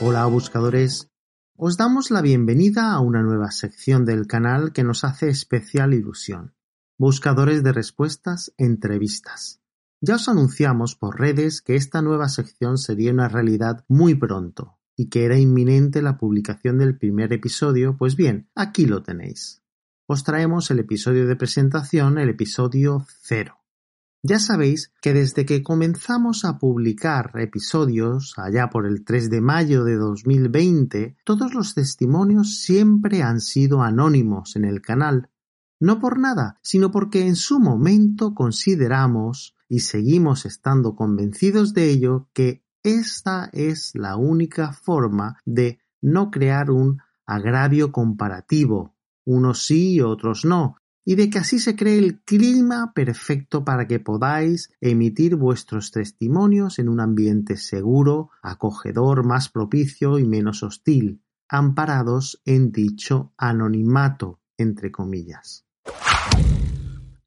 Hola buscadores, os damos la bienvenida a una nueva sección del canal que nos hace especial ilusión. Buscadores de respuestas, entrevistas. Ya os anunciamos por redes que esta nueva sección sería una realidad muy pronto y que era inminente la publicación del primer episodio, pues bien, aquí lo tenéis. Os traemos el episodio de presentación, el episodio cero. Ya sabéis que desde que comenzamos a publicar episodios, allá por el 3 de mayo de 2020, todos los testimonios siempre han sido anónimos en el canal. No por nada, sino porque en su momento consideramos, y seguimos estando convencidos de ello, que esta es la única forma de no crear un agravio comparativo, unos sí y otros no, y de que así se cree el clima perfecto para que podáis emitir vuestros testimonios en un ambiente seguro, acogedor, más propicio y menos hostil, amparados en dicho anonimato, entre comillas.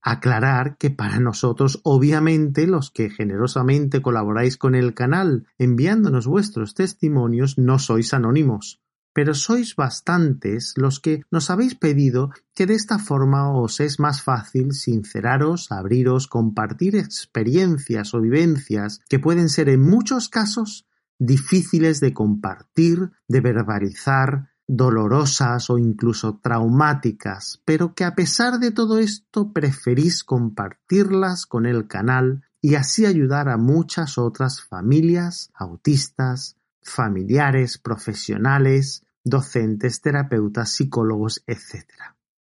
Aclarar que para nosotros, obviamente, los que generosamente colaboráis con el canal enviándonos vuestros testimonios, no sois anónimos pero sois bastantes los que nos habéis pedido que de esta forma os es más fácil sinceraros, abriros, compartir experiencias o vivencias que pueden ser en muchos casos difíciles de compartir, de verbalizar, dolorosas o incluso traumáticas, pero que a pesar de todo esto preferís compartirlas con el canal y así ayudar a muchas otras familias autistas, familiares, profesionales, docentes, terapeutas, psicólogos, etc.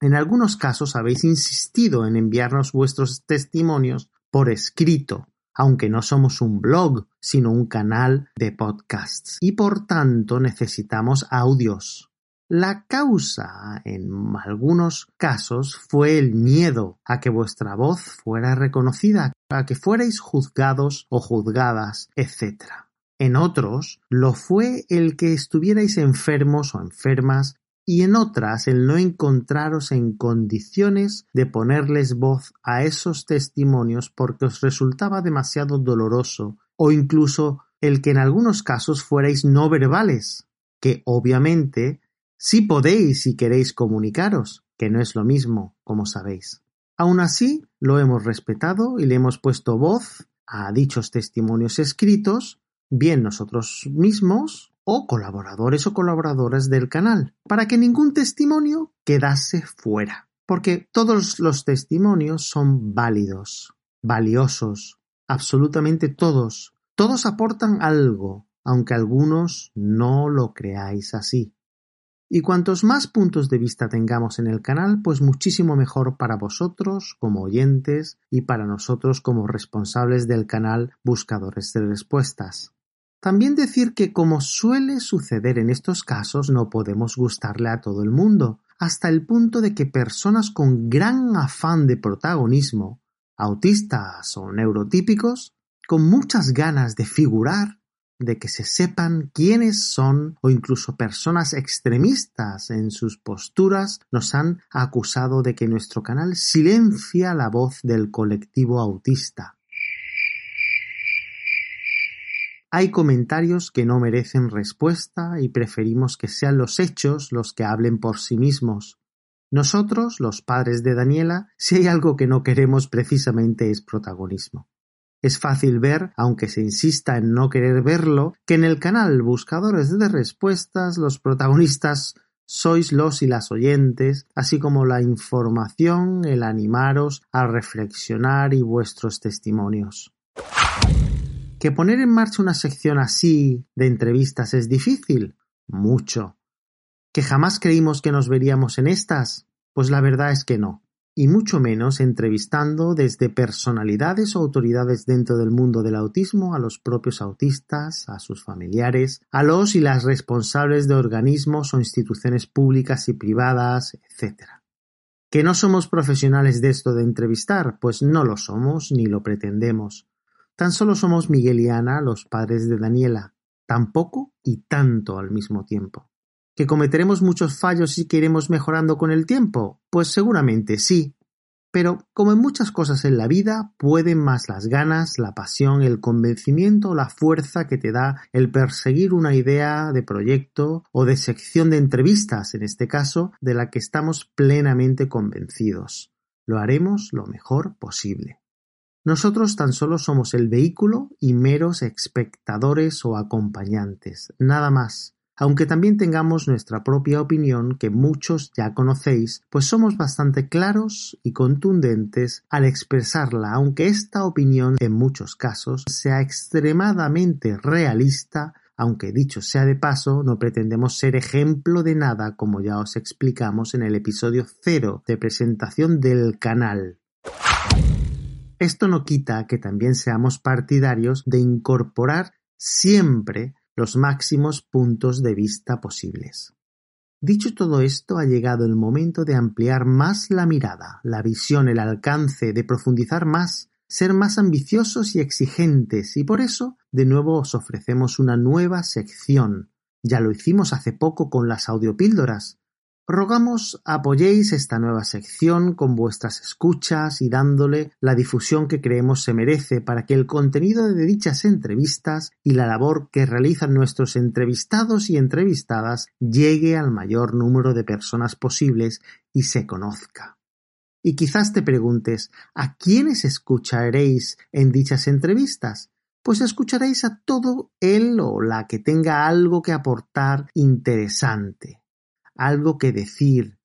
En algunos casos habéis insistido en enviarnos vuestros testimonios por escrito, aunque no somos un blog, sino un canal de podcasts, y por tanto necesitamos audios. La causa, en algunos casos, fue el miedo a que vuestra voz fuera reconocida, a que fuerais juzgados o juzgadas, etc. En otros lo fue el que estuvierais enfermos o enfermas y en otras el no encontraros en condiciones de ponerles voz a esos testimonios porque os resultaba demasiado doloroso o incluso el que en algunos casos fuerais no verbales, que obviamente sí podéis si queréis comunicaros, que no es lo mismo, como sabéis. Aun así, lo hemos respetado y le hemos puesto voz a dichos testimonios escritos bien nosotros mismos o colaboradores o colaboradoras del canal, para que ningún testimonio quedase fuera, porque todos los testimonios son válidos, valiosos, absolutamente todos, todos aportan algo, aunque algunos no lo creáis así. Y cuantos más puntos de vista tengamos en el canal, pues muchísimo mejor para vosotros como oyentes y para nosotros como responsables del canal Buscadores de Respuestas. También decir que como suele suceder en estos casos no podemos gustarle a todo el mundo, hasta el punto de que personas con gran afán de protagonismo, autistas o neurotípicos, con muchas ganas de figurar, de que se sepan quiénes son o incluso personas extremistas en sus posturas nos han acusado de que nuestro canal silencia la voz del colectivo autista Hay comentarios que no merecen respuesta y preferimos que sean los hechos los que hablen por sí mismos. Nosotros, los padres de Daniela, si hay algo que no queremos precisamente es protagonismo. Es fácil ver, aunque se insista en no querer verlo, que en el canal Buscadores de Respuestas los protagonistas sois los y las oyentes, así como la información, el animaros a reflexionar y vuestros testimonios. ¿Que poner en marcha una sección así de entrevistas es difícil? Mucho. ¿Que jamás creímos que nos veríamos en estas? Pues la verdad es que no y mucho menos entrevistando desde personalidades o autoridades dentro del mundo del autismo a los propios autistas, a sus familiares, a los y las responsables de organismos o instituciones públicas y privadas, etc. ¿Que no somos profesionales de esto de entrevistar? Pues no lo somos ni lo pretendemos. Tan solo somos Miguel y Ana, los padres de Daniela, tampoco y tanto al mismo tiempo. ¿Que cometeremos muchos fallos y que iremos mejorando con el tiempo? Pues seguramente sí. Pero, como en muchas cosas en la vida, pueden más las ganas, la pasión, el convencimiento o la fuerza que te da el perseguir una idea de proyecto o de sección de entrevistas, en este caso, de la que estamos plenamente convencidos. Lo haremos lo mejor posible. Nosotros tan solo somos el vehículo y meros espectadores o acompañantes, nada más aunque también tengamos nuestra propia opinión que muchos ya conocéis, pues somos bastante claros y contundentes al expresarla, aunque esta opinión en muchos casos sea extremadamente realista aunque dicho sea de paso, no pretendemos ser ejemplo de nada como ya os explicamos en el episodio cero de presentación del canal. Esto no quita que también seamos partidarios de incorporar siempre los máximos puntos de vista posibles. Dicho todo esto, ha llegado el momento de ampliar más la mirada, la visión, el alcance, de profundizar más, ser más ambiciosos y exigentes, y por eso, de nuevo os ofrecemos una nueva sección. Ya lo hicimos hace poco con las audiopíldoras, Rogamos apoyéis esta nueva sección con vuestras escuchas y dándole la difusión que creemos se merece para que el contenido de dichas entrevistas y la labor que realizan nuestros entrevistados y entrevistadas llegue al mayor número de personas posibles y se conozca. Y quizás te preguntes, ¿a quiénes escucharéis en dichas entrevistas? Pues escucharéis a todo él o la que tenga algo que aportar interesante algo que decir,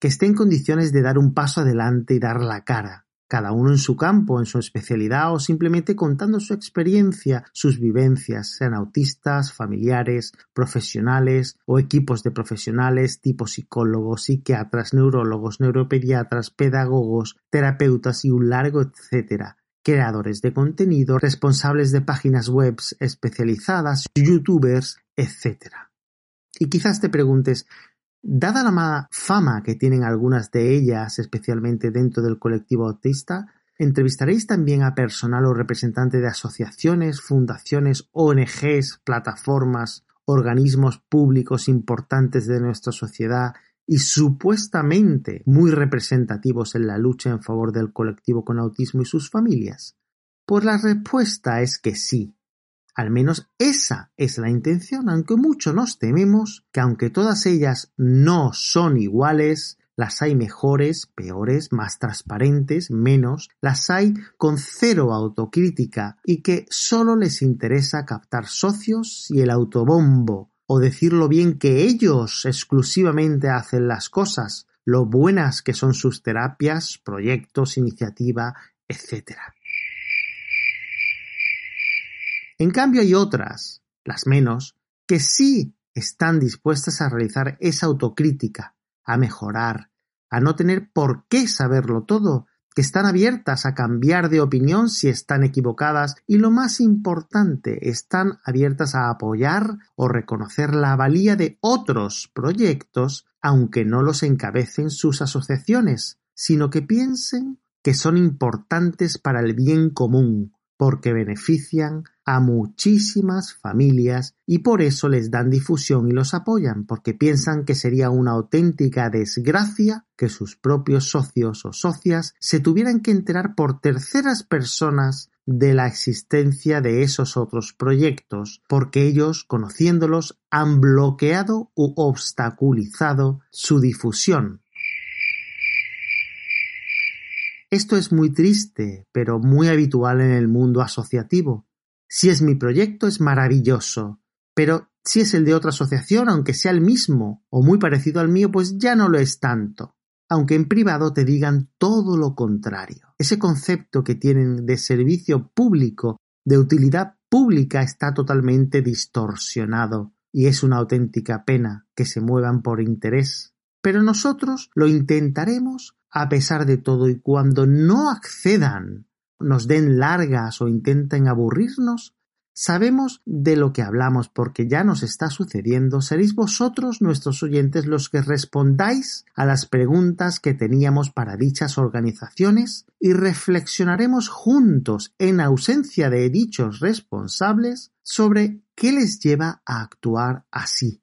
que esté en condiciones de dar un paso adelante y dar la cara, cada uno en su campo, en su especialidad o simplemente contando su experiencia, sus vivencias, sean autistas, familiares, profesionales o equipos de profesionales tipo psicólogos, psiquiatras, neurólogos, neuropediatras, pedagogos, terapeutas y un largo etcétera creadores de contenido, responsables de páginas web especializadas, youtubers, etc. Y quizás te preguntes, Dada la mala fama que tienen algunas de ellas, especialmente dentro del colectivo autista, entrevistaréis también a personal o representante de asociaciones, fundaciones, ONGs, plataformas, organismos públicos importantes de nuestra sociedad y supuestamente muy representativos en la lucha en favor del colectivo con autismo y sus familias? Pues la respuesta es que sí, al menos esa es la intención, aunque mucho nos tememos que aunque todas ellas no son iguales, las hay mejores, peores, más transparentes, menos, las hay con cero autocrítica y que solo les interesa captar socios y el autobombo, o decirlo bien que ellos exclusivamente hacen las cosas, lo buenas que son sus terapias, proyectos, iniciativa, etc. En cambio hay otras, las menos, que sí están dispuestas a realizar esa autocrítica, a mejorar, a no tener por qué saberlo todo, que están abiertas a cambiar de opinión si están equivocadas y lo más importante, están abiertas a apoyar o reconocer la valía de otros proyectos aunque no los encabecen sus asociaciones, sino que piensen que son importantes para el bien común, porque benefician a muchísimas familias y por eso les dan difusión y los apoyan, porque piensan que sería una auténtica desgracia que sus propios socios o socias se tuvieran que enterar por terceras personas de la existencia de esos otros proyectos, porque ellos, conociéndolos, han bloqueado u obstaculizado su difusión. Esto es muy triste, pero muy habitual en el mundo asociativo. Si es mi proyecto es maravilloso, pero si es el de otra asociación, aunque sea el mismo o muy parecido al mío, pues ya no lo es tanto, aunque en privado te digan todo lo contrario. Ese concepto que tienen de servicio público, de utilidad pública, está totalmente distorsionado y es una auténtica pena que se muevan por interés. Pero nosotros lo intentaremos a pesar de todo y cuando no accedan, nos den largas o intenten aburrirnos, sabemos de lo que hablamos porque ya nos está sucediendo, seréis vosotros nuestros oyentes los que respondáis a las preguntas que teníamos para dichas organizaciones y reflexionaremos juntos en ausencia de dichos responsables sobre qué les lleva a actuar así.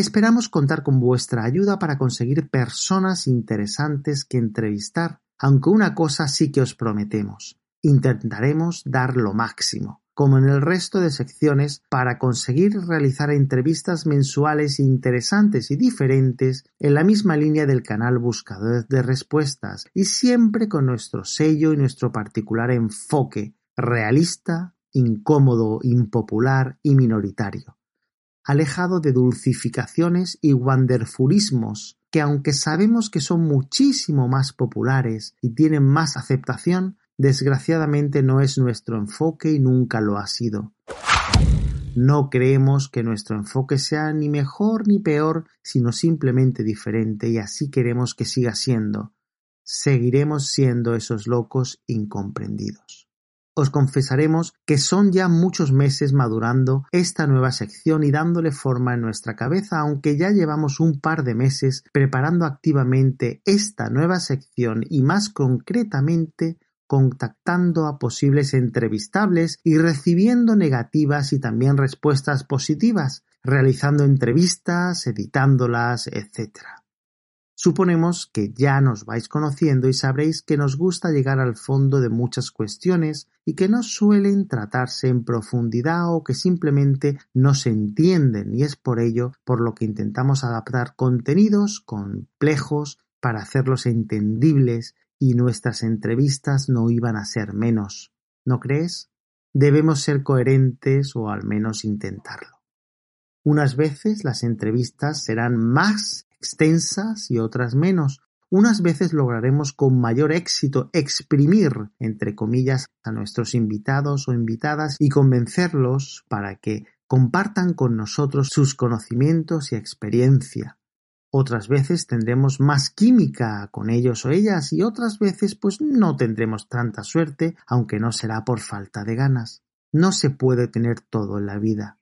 Esperamos contar con vuestra ayuda para conseguir personas interesantes que entrevistar, aunque una cosa sí que os prometemos. Intentaremos dar lo máximo, como en el resto de secciones, para conseguir realizar entrevistas mensuales interesantes y diferentes en la misma línea del canal Buscadores de Respuestas y siempre con nuestro sello y nuestro particular enfoque realista, incómodo, impopular y minoritario, alejado de dulcificaciones y wanderfulismos que aunque sabemos que son muchísimo más populares y tienen más aceptación, desgraciadamente no es nuestro enfoque y nunca lo ha sido. No creemos que nuestro enfoque sea ni mejor ni peor, sino simplemente diferente y así queremos que siga siendo. Seguiremos siendo esos locos incomprendidos os confesaremos que son ya muchos meses madurando esta nueva sección y dándole forma en nuestra cabeza, aunque ya llevamos un par de meses preparando activamente esta nueva sección y más concretamente contactando a posibles entrevistables y recibiendo negativas y también respuestas positivas, realizando entrevistas, editándolas, etc. Suponemos que ya nos vais conociendo y sabréis que nos gusta llegar al fondo de muchas cuestiones y que no suelen tratarse en profundidad o que simplemente no se entienden y es por ello por lo que intentamos adaptar contenidos complejos para hacerlos entendibles y nuestras entrevistas no iban a ser menos. ¿No crees? Debemos ser coherentes o al menos intentarlo. Unas veces las entrevistas serán más extensas y otras menos. Unas veces lograremos con mayor éxito exprimir, entre comillas, a nuestros invitados o invitadas y convencerlos para que compartan con nosotros sus conocimientos y experiencia. Otras veces tendremos más química con ellos o ellas y otras veces pues no tendremos tanta suerte, aunque no será por falta de ganas. No se puede tener todo en la vida.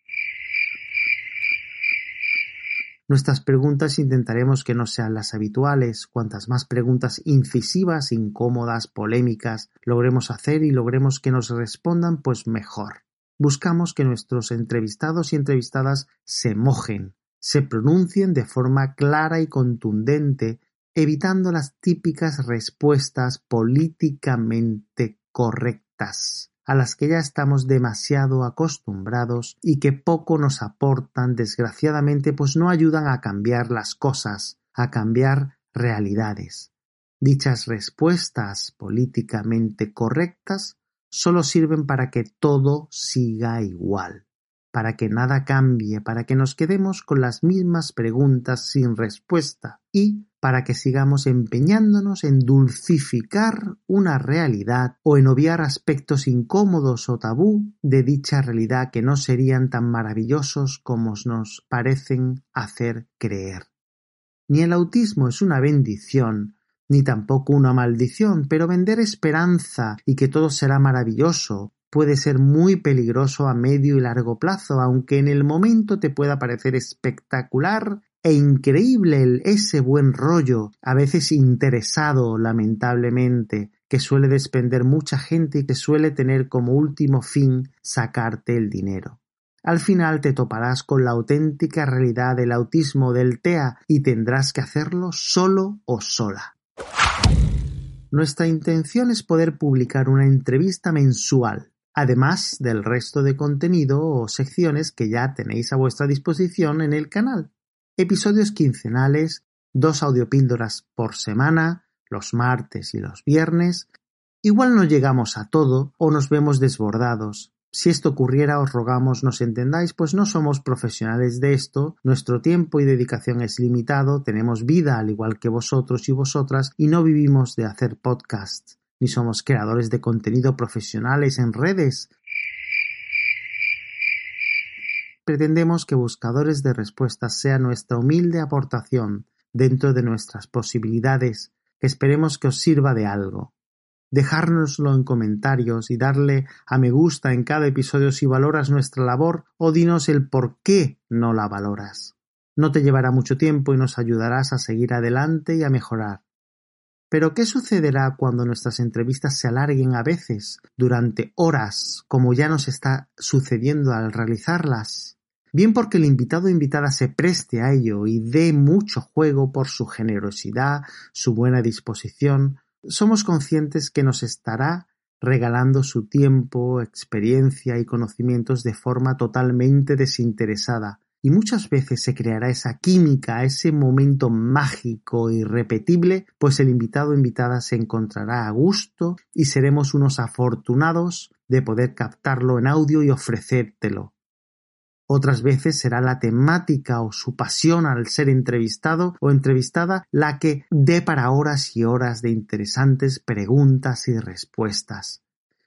Nuestras preguntas intentaremos que no sean las habituales. Cuantas más preguntas incisivas, incómodas, polémicas logremos hacer y logremos que nos respondan, pues mejor. Buscamos que nuestros entrevistados y entrevistadas se mojen, se pronuncien de forma clara y contundente, evitando las típicas respuestas políticamente correctas a las que ya estamos demasiado acostumbrados y que poco nos aportan desgraciadamente pues no ayudan a cambiar las cosas, a cambiar realidades. Dichas respuestas políticamente correctas solo sirven para que todo siga igual, para que nada cambie, para que nos quedemos con las mismas preguntas sin respuesta y para que sigamos empeñándonos en dulcificar una realidad o en obviar aspectos incómodos o tabú de dicha realidad que no serían tan maravillosos como nos parecen hacer creer. Ni el autismo es una bendición, ni tampoco una maldición, pero vender esperanza y que todo será maravilloso puede ser muy peligroso a medio y largo plazo, aunque en el momento te pueda parecer espectacular e increíble ese buen rollo, a veces interesado, lamentablemente, que suele despender mucha gente y que suele tener como último fin sacarte el dinero. Al final te toparás con la auténtica realidad del autismo del TEA y tendrás que hacerlo solo o sola. Nuestra intención es poder publicar una entrevista mensual, además del resto de contenido o secciones que ya tenéis a vuestra disposición en el canal. Episodios quincenales, dos audiopíldoras por semana, los martes y los viernes, igual no llegamos a todo o nos vemos desbordados. Si esto ocurriera, os rogamos nos entendáis, pues no somos profesionales de esto, nuestro tiempo y dedicación es limitado, tenemos vida al igual que vosotros y vosotras y no vivimos de hacer podcasts, ni somos creadores de contenido profesionales en redes. Pretendemos que Buscadores de Respuestas sea nuestra humilde aportación dentro de nuestras posibilidades, que esperemos que os sirva de algo dejárnoslo en comentarios y darle a me gusta en cada episodio si valoras nuestra labor o dinos el por qué no la valoras. No te llevará mucho tiempo y nos ayudarás a seguir adelante y a mejorar. Pero ¿qué sucederá cuando nuestras entrevistas se alarguen a veces durante horas, como ya nos está sucediendo al realizarlas? Bien porque el invitado o invitada se preste a ello y dé mucho juego por su generosidad, su buena disposición, somos conscientes que nos estará regalando su tiempo, experiencia y conocimientos de forma totalmente desinteresada, y muchas veces se creará esa química, ese momento mágico irrepetible, pues el invitado o invitada se encontrará a gusto y seremos unos afortunados de poder captarlo en audio y ofrecértelo. Otras veces será la temática o su pasión al ser entrevistado o entrevistada la que dé para horas y horas de interesantes preguntas y respuestas.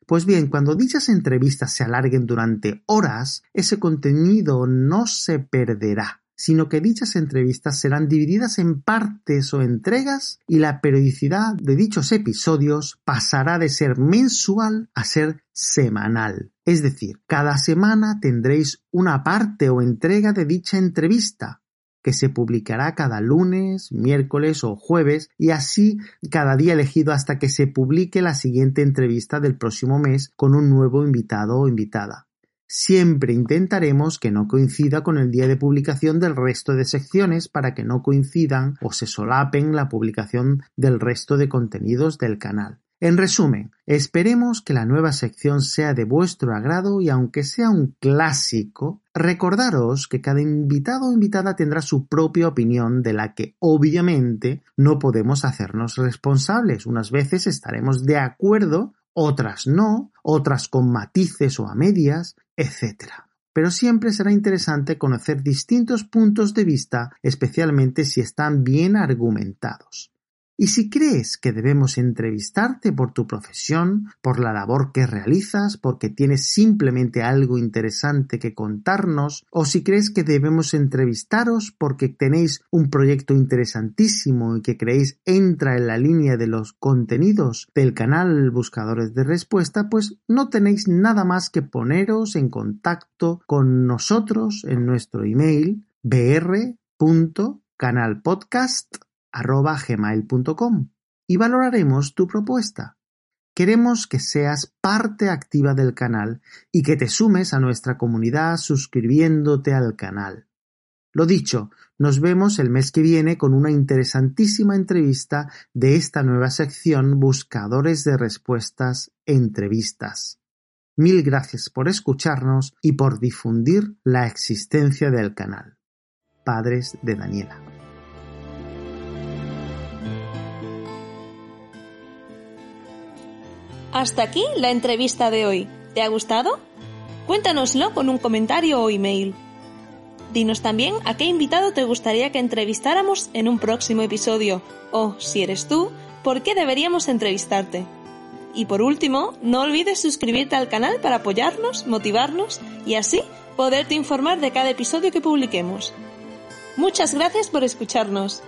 Pues bien, cuando dichas entrevistas se alarguen durante horas, ese contenido no se perderá sino que dichas entrevistas serán divididas en partes o entregas y la periodicidad de dichos episodios pasará de ser mensual a ser semanal. Es decir, cada semana tendréis una parte o entrega de dicha entrevista, que se publicará cada lunes, miércoles o jueves y así cada día elegido hasta que se publique la siguiente entrevista del próximo mes con un nuevo invitado o invitada. Siempre intentaremos que no coincida con el día de publicación del resto de secciones para que no coincidan o se solapen la publicación del resto de contenidos del canal. En resumen, esperemos que la nueva sección sea de vuestro agrado y aunque sea un clásico, recordaros que cada invitado o invitada tendrá su propia opinión de la que obviamente no podemos hacernos responsables. Unas veces estaremos de acuerdo otras no, otras con matices o a medias, etc. Pero siempre será interesante conocer distintos puntos de vista, especialmente si están bien argumentados. Y si crees que debemos entrevistarte por tu profesión, por la labor que realizas, porque tienes simplemente algo interesante que contarnos, o si crees que debemos entrevistaros porque tenéis un proyecto interesantísimo y que creéis entra en la línea de los contenidos del canal Buscadores de Respuesta, pues no tenéis nada más que poneros en contacto con nosotros en nuestro email br.canalpodcast arroba gmail.com y valoraremos tu propuesta. Queremos que seas parte activa del canal y que te sumes a nuestra comunidad suscribiéndote al canal. Lo dicho, nos vemos el mes que viene con una interesantísima entrevista de esta nueva sección Buscadores de Respuestas Entrevistas. Mil gracias por escucharnos y por difundir la existencia del canal. Padres de Daniela. Hasta aquí la entrevista de hoy. ¿Te ha gustado? Cuéntanoslo con un comentario o email. Dinos también a qué invitado te gustaría que entrevistáramos en un próximo episodio o, si eres tú, por qué deberíamos entrevistarte. Y por último, no olvides suscribirte al canal para apoyarnos, motivarnos y así poderte informar de cada episodio que publiquemos. Muchas gracias por escucharnos.